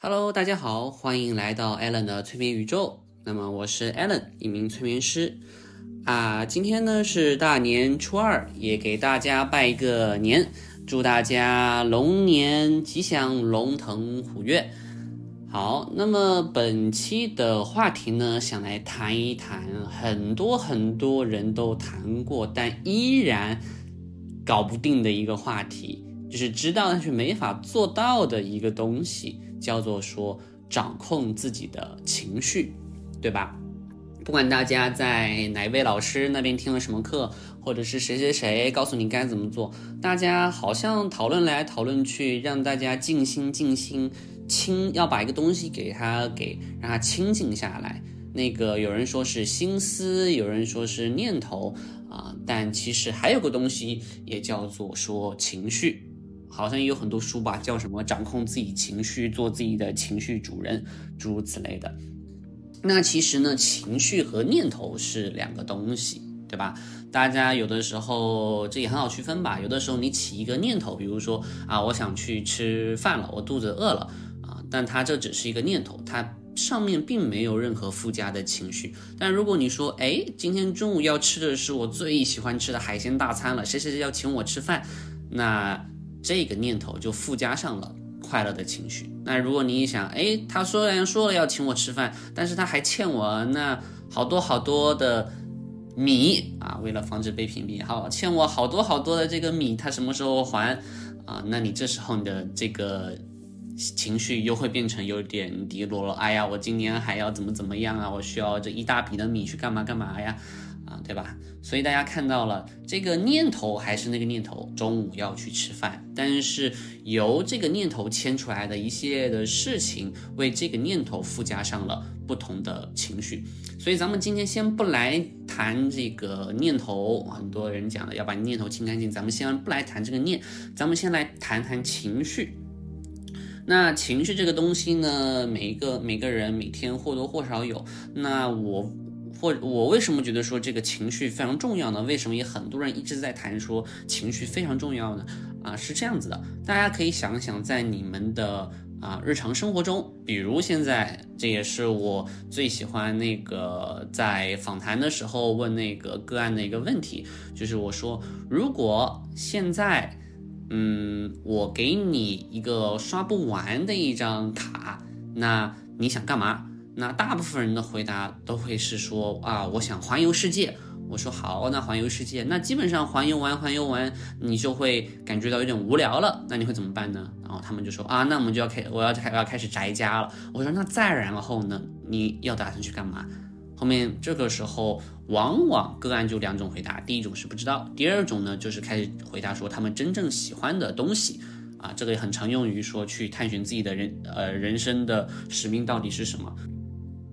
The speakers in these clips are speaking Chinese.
Hello，大家好，欢迎来到 Allen 的催眠宇宙。那么我是 Allen，一名催眠师啊。今天呢是大年初二，也给大家拜一个年，祝大家龙年吉祥，龙腾虎跃。好，那么本期的话题呢，想来谈一谈很多很多人都谈过，但依然搞不定的一个话题，就是知道但是没法做到的一个东西，叫做说掌控自己的情绪，对吧？不管大家在哪位老师那边听了什么课，或者是谁谁谁告诉你该怎么做，大家好像讨论来讨论去，让大家静心静心。清要把一个东西给它给让它清静下来。那个有人说是心思，有人说是念头啊，但其实还有个东西也叫做说情绪，好像也有很多书吧，叫什么掌控自己情绪，做自己的情绪主人，诸如此类的。那其实呢，情绪和念头是两个东西，对吧？大家有的时候这也很好区分吧。有的时候你起一个念头，比如说啊，我想去吃饭了，我肚子饿了啊。但它这只是一个念头，它上面并没有任何附加的情绪。但如果你说，哎，今天中午要吃的是我最喜欢吃的海鲜大餐了，谁谁谁要请我吃饭，那这个念头就附加上了快乐的情绪。那如果你一想，哎，他虽然说了要请我吃饭，但是他还欠我那好多好多的米啊，为了防止被屏蔽，好，欠我好多好多的这个米，他什么时候还啊？那你这时候你的这个。情绪又会变成有点低落了。哎呀，我今年还要怎么怎么样啊？我需要这一大笔的米去干嘛干嘛呀？啊，对吧？所以大家看到了这个念头还是那个念头，中午要去吃饭。但是由这个念头牵出来的一系列的事情，为这个念头附加上了不同的情绪。所以咱们今天先不来谈这个念头，很多人讲的要把念头清干净。咱们先不来谈这个念，咱们先来谈谈情绪。那情绪这个东西呢，每一个每个人每天或多或少有。那我或我为什么觉得说这个情绪非常重要呢？为什么也很多人一直在谈说情绪非常重要呢？啊，是这样子的，大家可以想想，在你们的啊日常生活中，比如现在，这也是我最喜欢那个在访谈的时候问那个个案的一个问题，就是我说，如果现在。嗯，我给你一个刷不完的一张卡，那你想干嘛？那大部分人的回答都会是说啊，我想环游世界。我说好，那环游世界，那基本上环游完，环游完，你就会感觉到有点无聊了。那你会怎么办呢？然后他们就说啊，那我们就要开，我要开，要开始宅家了。我说那再然后呢？你要打算去干嘛？后面这个时候，往往个案就两种回答，第一种是不知道，第二种呢就是开始回答说他们真正喜欢的东西，啊，这个也很常用于说去探寻自己的人呃人生的使命到底是什么。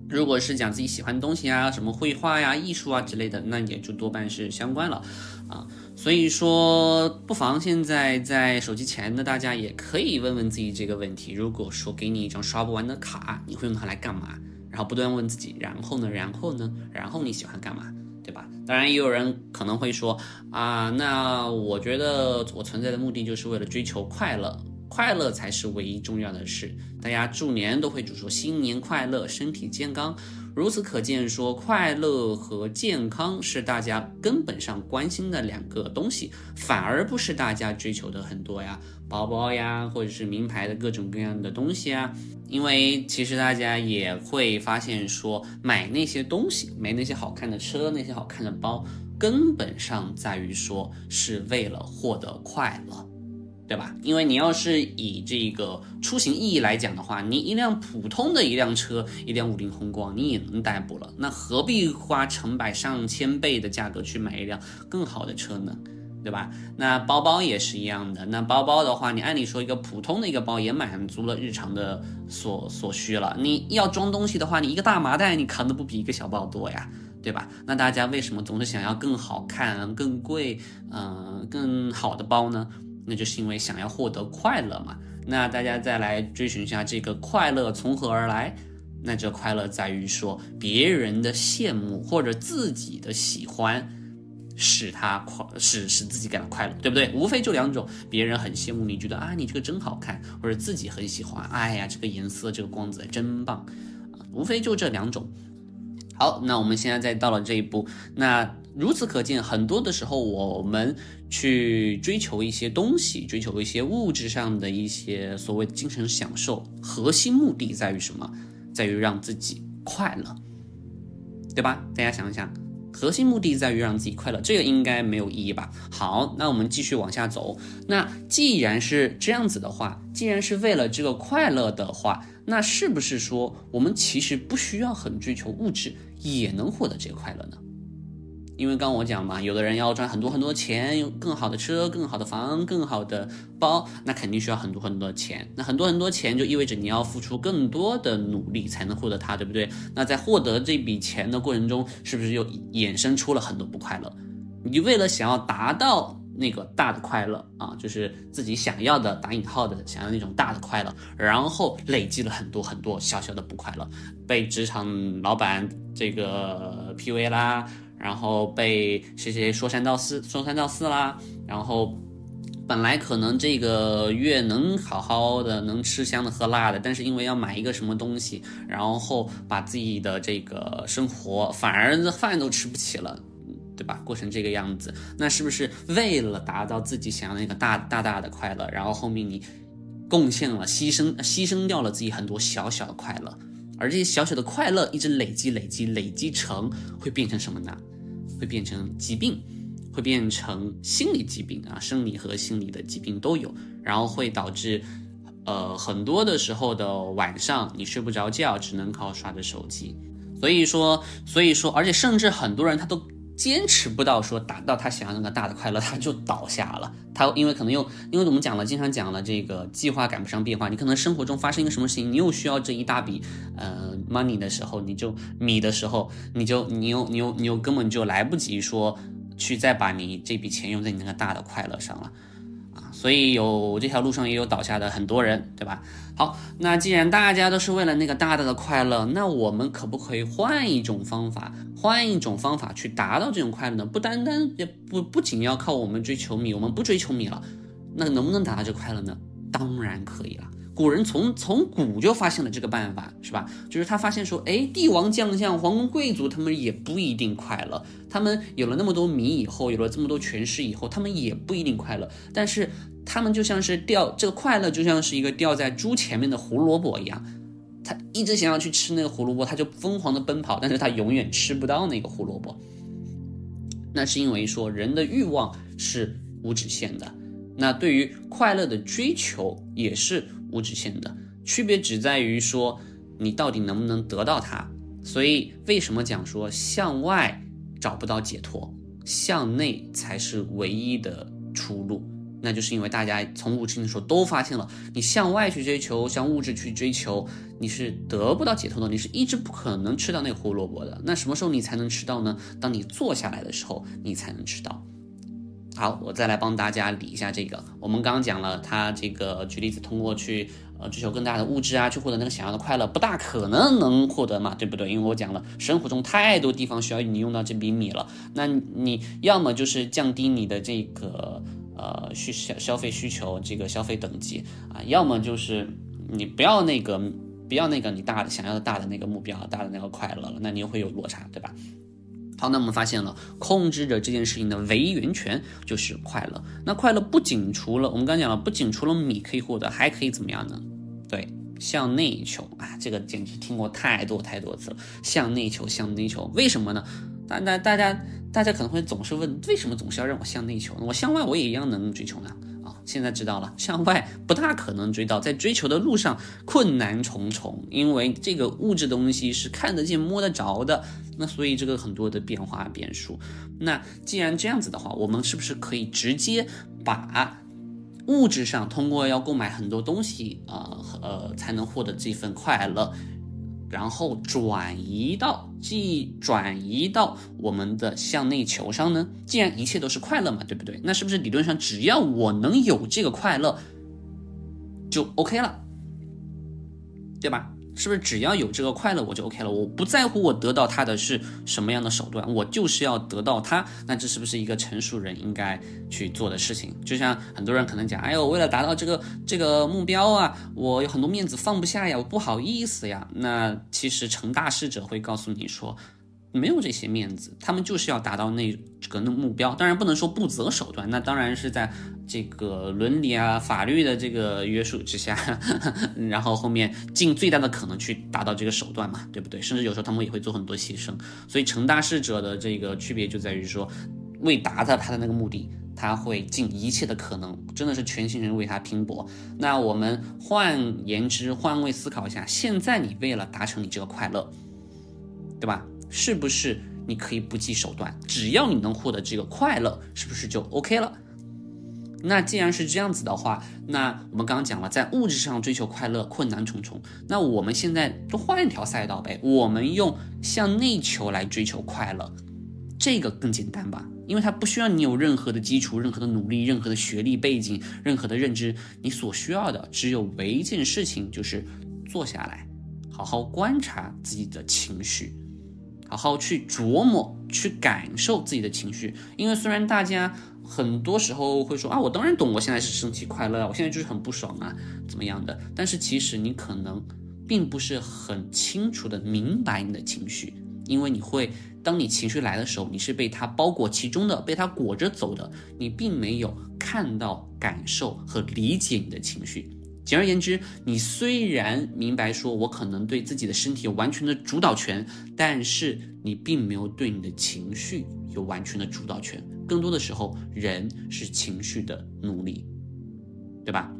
如果是讲自己喜欢的东西啊，什么绘画呀、艺术啊之类的，那也就多半是相关了，啊，所以说不妨现在在手机前的大家也可以问问自己这个问题：如果说给你一张刷不完的卡，你会用它来干嘛？然后不断问自己，然后呢？然后呢？然后你喜欢干嘛？对吧？当然，也有人可能会说啊，那我觉得我存在的目的就是为了追求快乐，快乐才是唯一重要的事。大家祝年都会祝说新年快乐，身体健康。如此可见，说快乐和健康是大家根本上关心的两个东西，反而不是大家追求的很多呀，包包呀，或者是名牌的各种各样的东西啊。因为其实大家也会发现，说买那些东西，买那些好看的车，那些好看的包，根本上在于说是为了获得快乐。对吧？因为你要是以这个出行意义来讲的话，你一辆普通的一辆车，一辆五菱宏光，你也能代步了，那何必花成百上千倍的价格去买一辆更好的车呢？对吧？那包包也是一样的，那包包的话，你按理说一个普通的一个包也满足了日常的所所需了。你要装东西的话，你一个大麻袋你扛的不比一个小包多呀？对吧？那大家为什么总是想要更好看、更贵、嗯更好的包呢？那就是因为想要获得快乐嘛。那大家再来追寻一下这个快乐从何而来？那这快乐在于说别人的羡慕或者自己的喜欢，使他快使使自己感到快乐，对不对？无非就两种，别人很羡慕你，觉得啊你这个真好看，或者自己很喜欢，哎呀这个颜色这个光泽真棒，啊，无非就这两种。好，那我们现在再到了这一步，那如此可见，很多的时候我们去追求一些东西，追求一些物质上的一些所谓精神享受，核心目的在于什么？在于让自己快乐，对吧？大家想一想。核心目的在于让自己快乐，这个应该没有异议吧？好，那我们继续往下走。那既然是这样子的话，既然是为了这个快乐的话，那是不是说我们其实不需要很追求物质，也能获得这个快乐呢？因为刚我讲嘛，有的人要赚很多很多钱，有更好的车、更好的房、更好的包，那肯定需要很多很多钱。那很多很多钱就意味着你要付出更多的努力才能获得它，对不对？那在获得这笔钱的过程中，是不是又衍生出了很多不快乐？你为了想要达到那个大的快乐啊，就是自己想要的打引号的想要那种大的快乐，然后累积了很多很多小小的不快乐，被职场老板这个 PUA 啦。然后被谁谁说三道四，说三道四啦。然后本来可能这个月能好好的，能吃香的喝辣的，但是因为要买一个什么东西，然后把自己的这个生活反而饭都吃不起了，对吧？过成这个样子，那是不是为了达到自己想要那个大大大的快乐，然后后面你贡献了、牺牲、牺牲掉了自己很多小小的快乐？而这些小小的快乐一直累积、累积、累积成，会变成什么呢？会变成疾病，会变成心理疾病啊，生理和心理的疾病都有。然后会导致，呃，很多的时候的晚上你睡不着觉，只能靠刷着手机。所以说，所以说，而且甚至很多人他都。坚持不到说达到他想要那个大的快乐，他就倒下了。他因为可能又因为我们讲了，经常讲了这个计划赶不上变化。你可能生活中发生一个什么事情，你又需要这一大笔呃 money 的时候，你就米的时候，你就你又你又你又根本就来不及说去再把你这笔钱用在你那个大的快乐上了。所以有这条路上也有倒下的很多人，对吧？好，那既然大家都是为了那个大大的快乐，那我们可不可以换一种方法，换一种方法去达到这种快乐呢？不单单也不不仅要靠我们追求米，我们不追求米了，那能不能达到这快乐呢？当然可以了。古人从从古就发现了这个办法，是吧？就是他发现说，哎，帝王将相、皇宫贵族，他们也不一定快乐。他们有了那么多米以后，有了这么多权势以后，他们也不一定快乐。但是他们就像是掉这个快乐，就像是一个掉在猪前面的胡萝卜一样，他一直想要去吃那个胡萝卜，他就疯狂的奔跑，但是他永远吃不到那个胡萝卜。那是因为说人的欲望是无止限的，那对于快乐的追求也是。无止限的区别只在于说你到底能不能得到它。所以为什么讲说向外找不到解脱，向内才是唯一的出路？那就是因为大家从物质的时候都发现了，你向外去追求，向物质去追求，你是得不到解脱的，你是一直不可能吃到那个胡萝卜的。那什么时候你才能吃到呢？当你坐下来的时候，你才能吃到。好，我再来帮大家理一下这个。我们刚刚讲了，他这个举例子，通过去呃追求更大的物质啊，去获得那个想要的快乐，不大可能能获得嘛，对不对？因为我讲了，生活中太多地方需要你用到这笔米了。那你要么就是降低你的这个呃需消消费需求，这个消费等级啊，要么就是你不要那个不要那个你大的想要的大的那个目标，大的那个快乐了，那你又会有落差，对吧？好，那我们发现了，控制着这件事情的唯一源泉就是快乐。那快乐不仅除了我们刚讲了，不仅除了米可以获得，还可以怎么样呢？对，向内求啊，这个简直听过太多太多次了。向内求，向内求，为什么呢？大大大家大家可能会总是问，为什么总是要让我向内求呢？我向外我也一样能追求呢？现在知道了，向外不大可能追到，在追求的路上困难重重，因为这个物质东西是看得见、摸得着的，那所以这个很多的变化变数。那既然这样子的话，我们是不是可以直接把物质上通过要购买很多东西啊呃才能获得这份快乐？然后转移到即转移到我们的向内求上呢？既然一切都是快乐嘛，对不对？那是不是理论上只要我能有这个快乐，就 OK 了，对吧？是不是只要有这个快乐我就 OK 了？我不在乎我得到它的是什么样的手段，我就是要得到它。那这是不是一个成熟人应该去做的事情？就像很多人可能讲，哎呦，为了达到这个这个目标啊，我有很多面子放不下呀，我不好意思呀。那其实成大事者会告诉你说。没有这些面子，他们就是要达到那这个目标。当然不能说不择手段，那当然是在这个伦理啊、法律的这个约束之下，然后后面尽最大的可能去达到这个手段嘛，对不对？甚至有时候他们也会做很多牺牲。所以成大事者的这个区别就在于说，为达到他的那个目的，他会尽一切的可能，真的是全心全意为他拼搏。那我们换言之，换位思考一下，现在你为了达成你这个快乐，对吧？是不是你可以不计手段，只要你能获得这个快乐，是不是就 OK 了？那既然是这样子的话，那我们刚刚讲了，在物质上追求快乐困难重重。那我们现在就换一条赛道呗，我们用向内求来追求快乐，这个更简单吧？因为它不需要你有任何的基础、任何的努力、任何的学历背景、任何的认知，你所需要的只有唯一件事情，就是坐下来，好好观察自己的情绪。好好去琢磨，去感受自己的情绪，因为虽然大家很多时候会说啊，我当然懂，我现在是生气、快乐，我现在就是很不爽啊，怎么样的？但是其实你可能并不是很清楚的明白你的情绪，因为你会当你情绪来的时候，你是被它包裹其中的，被它裹着走的，你并没有看到、感受和理解你的情绪。简而言之，你虽然明白说，我可能对自己的身体有完全的主导权，但是你并没有对你的情绪有完全的主导权。更多的时候，人是情绪的奴隶，对吧？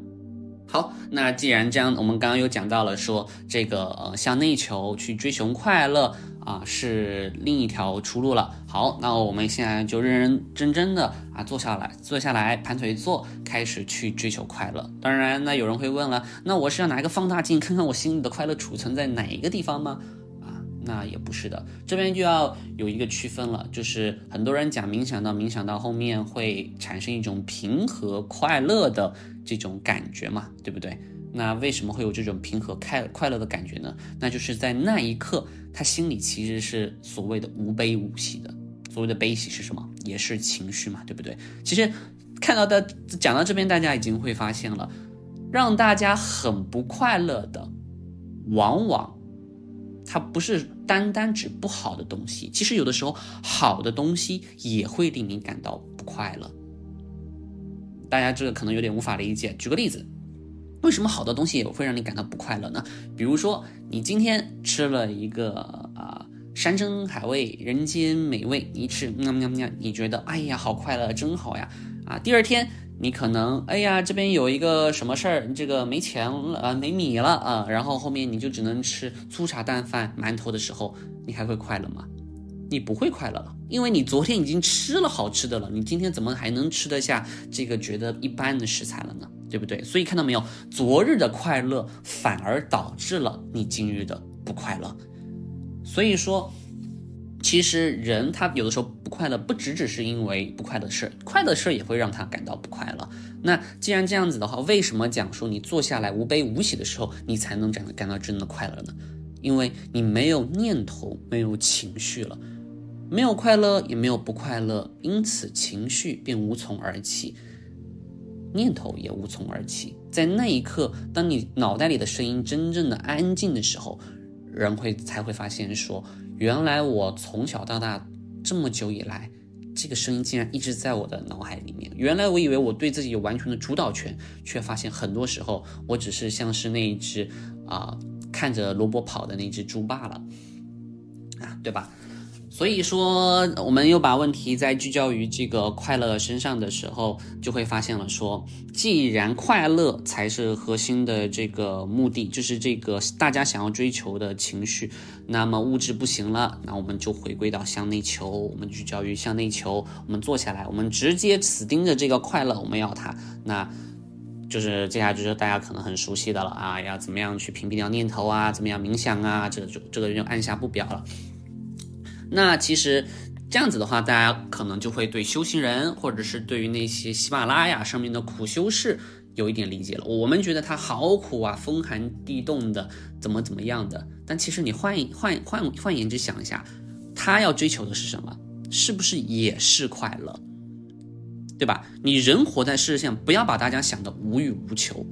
好，那既然这样，我们刚刚又讲到了说，这个呃向内求去追求快乐。啊，是另一条出路了。好，那我们现在就认认真真的啊，坐下来，坐下来，盘腿坐，开始去追求快乐。当然，那有人会问了，那我是要拿一个放大镜看看我心里的快乐储存在哪一个地方吗？啊，那也不是的，这边就要有一个区分了，就是很多人讲冥想到冥想到后面会产生一种平和快乐的这种感觉嘛，对不对？那为什么会有这种平和快快乐的感觉呢？那就是在那一刻，他心里其实是所谓的无悲无喜的。所谓的悲喜是什么？也是情绪嘛，对不对？其实看到的讲到这边，大家已经会发现了，让大家很不快乐的，往往它不是单单指不好的东西。其实有的时候，好的东西也会令你感到不快乐。大家这个可能有点无法理解。举个例子。为什么好的东西也会让你感到不快乐呢？比如说，你今天吃了一个啊山珍海味、人间美味，你吃，喵喵喵，你觉得哎呀好快乐，真好呀！啊，第二天你可能哎呀这边有一个什么事儿，这个没钱了啊，没米了啊，然后后面你就只能吃粗茶淡饭、馒头的时候，你还会快乐吗？你不会快乐了，因为你昨天已经吃了好吃的了，你今天怎么还能吃得下这个觉得一般的食材了呢？对不对？所以看到没有，昨日的快乐反而导致了你今日的不快乐。所以说，其实人他有的时候不快乐，不只只是因为不快乐的事，快乐的事也会让他感到不快乐。那既然这样子的话，为什么讲说你坐下来无悲无喜的时候，你才能感感到真的快乐呢？因为你没有念头，没有情绪了，没有快乐，也没有不快乐，因此情绪便无从而起。念头也无从而起，在那一刻，当你脑袋里的声音真正的安静的时候，人会才会发现说，原来我从小到大这么久以来，这个声音竟然一直在我的脑海里面。原来我以为我对自己有完全的主导权，却发现很多时候我只是像是那一只啊看着萝卜跑的那只猪罢了，啊，对吧？所以说，我们又把问题在聚焦于这个快乐身上的时候，就会发现了说，既然快乐才是核心的这个目的，就是这个大家想要追求的情绪，那么物质不行了，那我们就回归到向内求，我们聚焦于向内求，我们坐下来，我们直接死盯着这个快乐，我们要它，那就是接下来就是大家可能很熟悉的了啊，要怎么样去屏蔽掉念头啊，怎么样冥想啊，这就这个人就按下不表了。那其实这样子的话，大家可能就会对修行人，或者是对于那些喜马拉雅上面的苦修士有一点理解了。我们觉得他好苦啊，风寒地冻的，怎么怎么样的。但其实你换换换换言之想一下，他要追求的是什么？是不是也是快乐？对吧？你人活在世上，不要把大家想的无欲无求。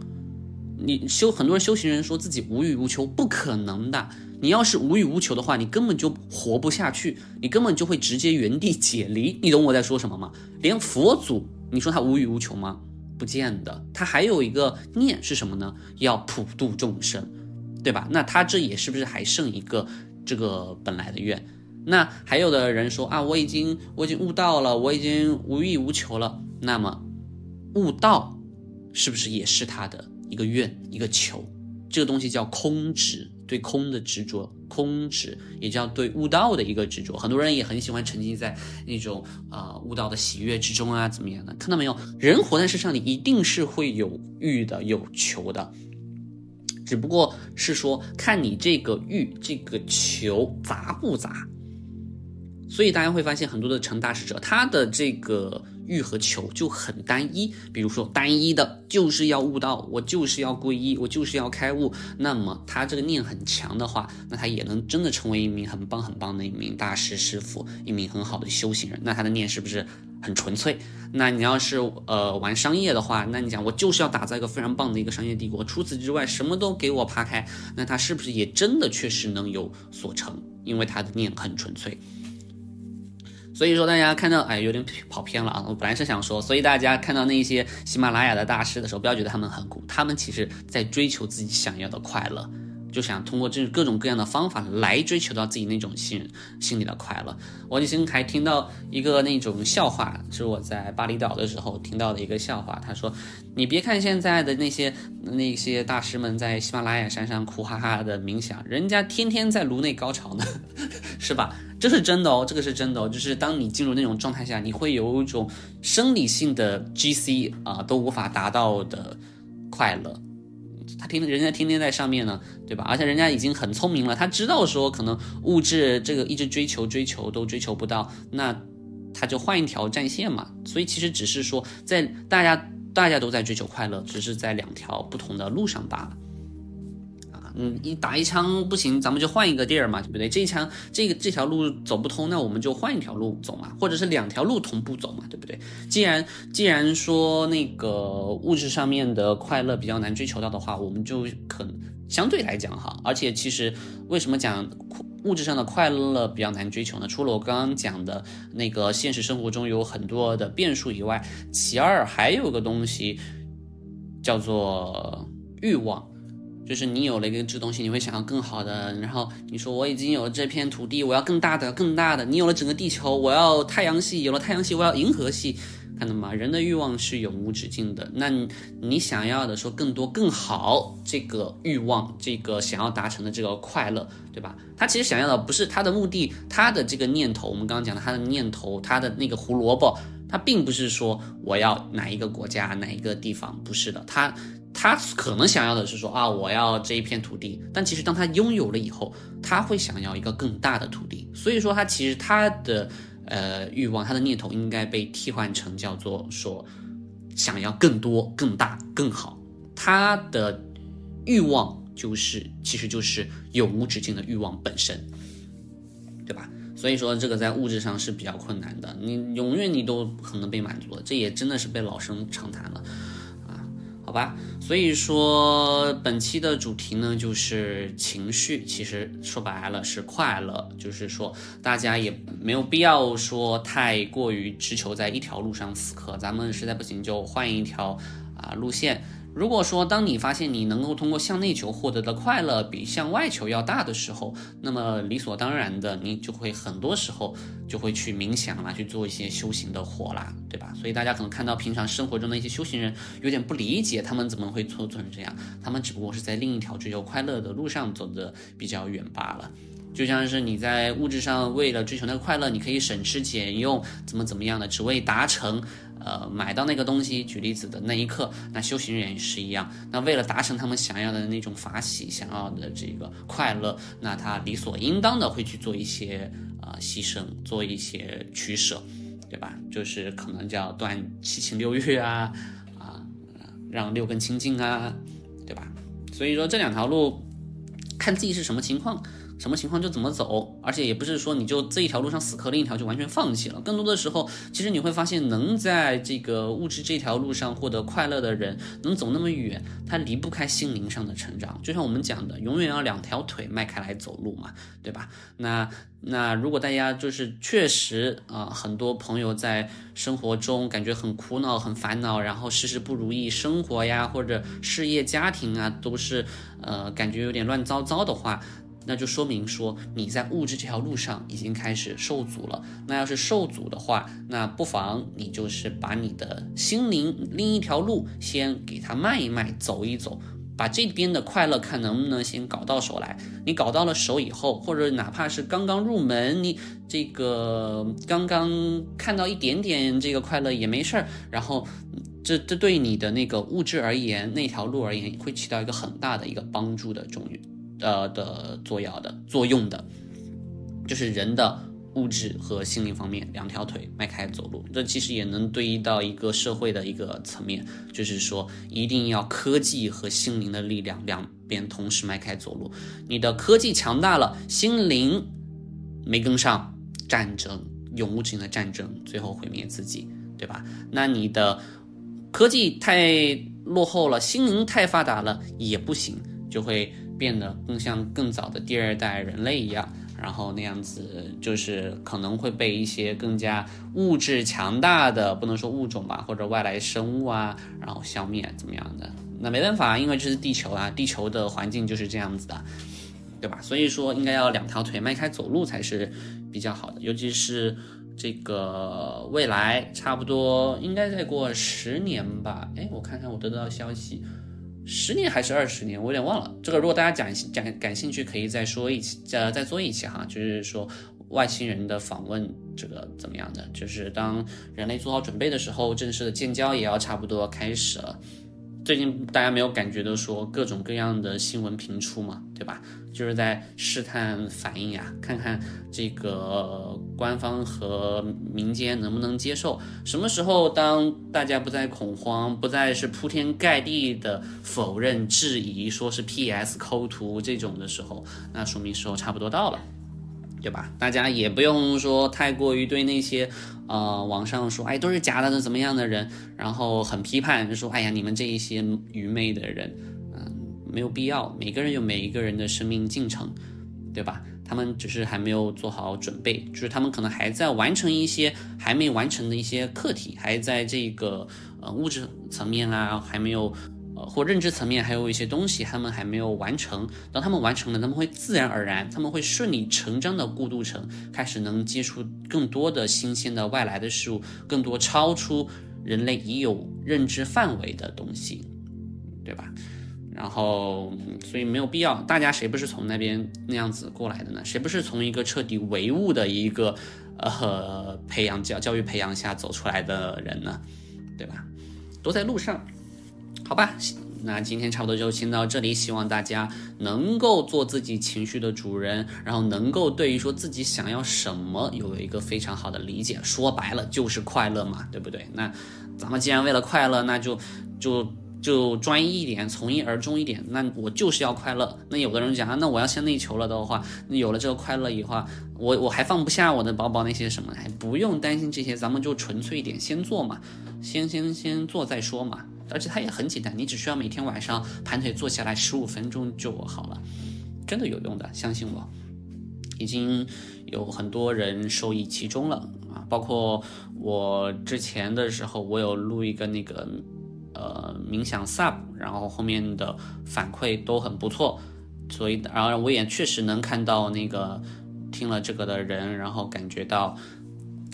你修很多人修行人说自己无欲无求，不可能的。你要是无欲无求的话，你根本就活不下去，你根本就会直接原地解离。你懂我在说什么吗？连佛祖，你说他无欲无求吗？不见得，他还有一个念是什么呢？要普度众生，对吧？那他这也是不是还剩一个这个本来的愿？那还有的人说啊，我已经我已经悟道了，我已经无欲无求了。那么悟道是不是也是他的一个愿一个求？这个东西叫空执，对空的执着，空执也叫对悟道的一个执着。很多人也很喜欢沉浸在那种啊悟道的喜悦之中啊，怎么样的？看到没有？人活在世上，你一定是会有欲的，有求的，只不过是说看你这个欲、这个求杂不杂。所以大家会发现，很多的成大事者，他的这个。欲和求就很单一，比如说单一的，就是要悟道，我就是要皈依，我就是要开悟。那么他这个念很强的话，那他也能真的成为一名很棒很棒的一名大师师傅，一名很好的修行人。那他的念是不是很纯粹？那你要是呃玩商业的话，那你讲我就是要打造一个非常棒的一个商业帝国，除此之外什么都给我扒开，那他是不是也真的确实能有所成？因为他的念很纯粹。所以说，大家看到，哎，有点跑偏了啊！我本来是想说，所以大家看到那些喜马拉雅的大师的时候，不要觉得他们很苦，他们其实在追求自己想要的快乐。就想通过这各种各样的方法来追求到自己那种心心里的快乐。我以前还听到一个那种笑话，是我在巴厘岛的时候听到的一个笑话。他说：“你别看现在的那些那些大师们在喜马拉雅山上苦哈哈的冥想，人家天天在颅内高潮呢，是吧？这是真的哦，这个是真的哦。就是当你进入那种状态下，你会有一种生理性的 GC 啊都无法达到的快乐。”他天天人家天天在上面呢，对吧？而且人家已经很聪明了，他知道说可能物质这个一直追求追求都追求不到，那他就换一条战线嘛。所以其实只是说在大家大家都在追求快乐，只是在两条不同的路上罢了。嗯，一打一枪不行，咱们就换一个地儿嘛，对不对？这一枪这个这条路走不通，那我们就换一条路走嘛，或者是两条路同步走嘛，对不对？既然既然说那个物质上面的快乐比较难追求到的话，我们就可相对来讲哈，而且其实为什么讲物质上的快乐比较难追求呢？除了我刚刚讲的那个现实生活中有很多的变数以外，其二还有个东西叫做欲望。就是你有了一个这东西，你会想要更好的。然后你说我已经有了这片土地，我要更大的、更大的。你有了整个地球，我要太阳系，有了太阳系，我要银河系。看到吗？人的欲望是永无止境的。那你想要的说更多、更好，这个欲望，这个想要达成的这个快乐，对吧？他其实想要的不是他的目的，他的这个念头。我们刚刚讲的他的念头，他的那个胡萝卜，他并不是说我要哪一个国家、哪一个地方，不是的，他。他可能想要的是说啊，我要这一片土地，但其实当他拥有了以后，他会想要一个更大的土地。所以说，他其实他的呃欲望，他的念头应该被替换成叫做说，想要更多、更大、更好。他的欲望就是，其实就是永无止境的欲望本身，对吧？所以说，这个在物质上是比较困难的，你永远你都不可能被满足的，这也真的是被老生常谈了。啊好吧，所以说本期的主题呢，就是情绪。其实说白了是快乐，就是说大家也没有必要说太过于执求在一条路上死磕，咱们实在不行就换一条啊路线。如果说当你发现你能够通过向内求获得的快乐比向外求要大的时候，那么理所当然的你就会很多时候就会去冥想啦，去做一些修行的活啦，对吧？所以大家可能看到平常生活中的一些修行人有点不理解他们怎么会做做成这样，他们只不过是在另一条追求快乐的路上走的比较远罢了。就像是你在物质上为了追求那个快乐，你可以省吃俭用，怎么怎么样的，只为达成。呃，买到那个东西，举例子的那一刻，那修行人也是一样。那为了达成他们想要的那种法喜，想要的这个快乐，那他理所应当的会去做一些啊牺牲，做一些取舍，对吧？就是可能叫断七情六欲啊，啊，让六根清净啊，对吧？所以说这两条路，看自己是什么情况。什么情况就怎么走，而且也不是说你就这一条路上死磕，另一条就完全放弃了。更多的时候，其实你会发现，能在这个物质这条路上获得快乐的人，能走那么远，他离不开心灵上的成长。就像我们讲的，永远要两条腿迈开来走路嘛，对吧？那那如果大家就是确实啊，很多朋友在生活中感觉很苦恼、很烦恼，然后事事不如意，生活呀或者事业、家庭啊都是呃感觉有点乱糟糟的话。那就说明说你在物质这条路上已经开始受阻了。那要是受阻的话，那不妨你就是把你的心灵另一条路先给它迈一迈，走一走，把这边的快乐看能不能先搞到手来。你搞到了手以后，或者哪怕是刚刚入门，你这个刚刚看到一点点这个快乐也没事儿。然后这这对你的那个物质而言，那条路而言，会起到一个很大的一个帮助的作用。呃的作要的作用的，就是人的物质和心灵方面两条腿迈开走路，这其实也能对应到一个社会的一个层面，就是说一定要科技和心灵的力量两边同时迈开走路。你的科技强大了，心灵没跟上，战争永无止境的战争，最后毁灭自己，对吧？那你的科技太落后了，心灵太发达了也不行，就会。变得更像更早的第二代人类一样，然后那样子就是可能会被一些更加物质强大的，不能说物种吧，或者外来生物啊，然后消灭怎么样的？那没办法，因为这是地球啊，地球的环境就是这样子的，对吧？所以说应该要两条腿迈开走路才是比较好的，尤其是这个未来差不多应该再过十年吧？哎，我看看我得到消息。十年还是二十年，我有点忘了。这个如果大家讲讲感兴趣，可以再说一期，呃，再做一期哈。就是说外星人的访问，这个怎么样的？就是当人类做好准备的时候，正式的建交也要差不多开始了。最近大家没有感觉到说各种各样的新闻频出嘛，对吧？就是在试探反应呀，看看这个官方和民间能不能接受。什么时候当大家不再恐慌，不再是铺天盖地的否认、质疑，说是 PS 抠图这种的时候，那说明时候差不多到了。对吧？大家也不用说太过于对那些，呃，网上说哎都是假的的怎么样的人，然后很批判，就说哎呀你们这一些愚昧的人，嗯，没有必要。每个人有每一个人的生命进程，对吧？他们只是还没有做好准备，就是他们可能还在完成一些还没完成的一些课题，还在这个呃物质层面啊还没有。呃，或认知层面还有一些东西，他们还没有完成。当他们完成了，他们会自然而然，他们会顺理成章的过渡成开始能接触更多的新鲜的外来的事物，更多超出人类已有认知范围的东西，对吧？然后，所以没有必要，大家谁不是从那边那样子过来的呢？谁不是从一个彻底唯物的一个呃培养教教育培养下走出来的人呢？对吧？都在路上。好吧，那今天差不多就先到这里。希望大家能够做自己情绪的主人，然后能够对于说自己想要什么有一个非常好的理解。说白了就是快乐嘛，对不对？那咱们既然为了快乐，那就就就专一一点，从一而终一点。那我就是要快乐。那有的人讲啊，那我要向内求了的话，那有了这个快乐以后，我我还放不下我的包包那些什么，还不用担心这些，咱们就纯粹一点，先做嘛，先先先做再说嘛。而且它也很简单，你只需要每天晚上盘腿坐下来十五分钟就好了，真的有用的，相信我，已经有很多人受益其中了啊！包括我之前的时候，我有录一个那个呃冥想 sub，然后后面的反馈都很不错，所以然后我也确实能看到那个听了这个的人，然后感觉到。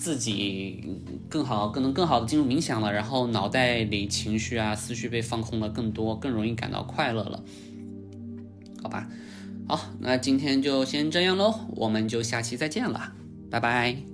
自己更好，更能更好的进入冥想了，然后脑袋里情绪啊、思绪被放空了更多，更容易感到快乐了，好吧？好，那今天就先这样喽，我们就下期再见了，拜拜。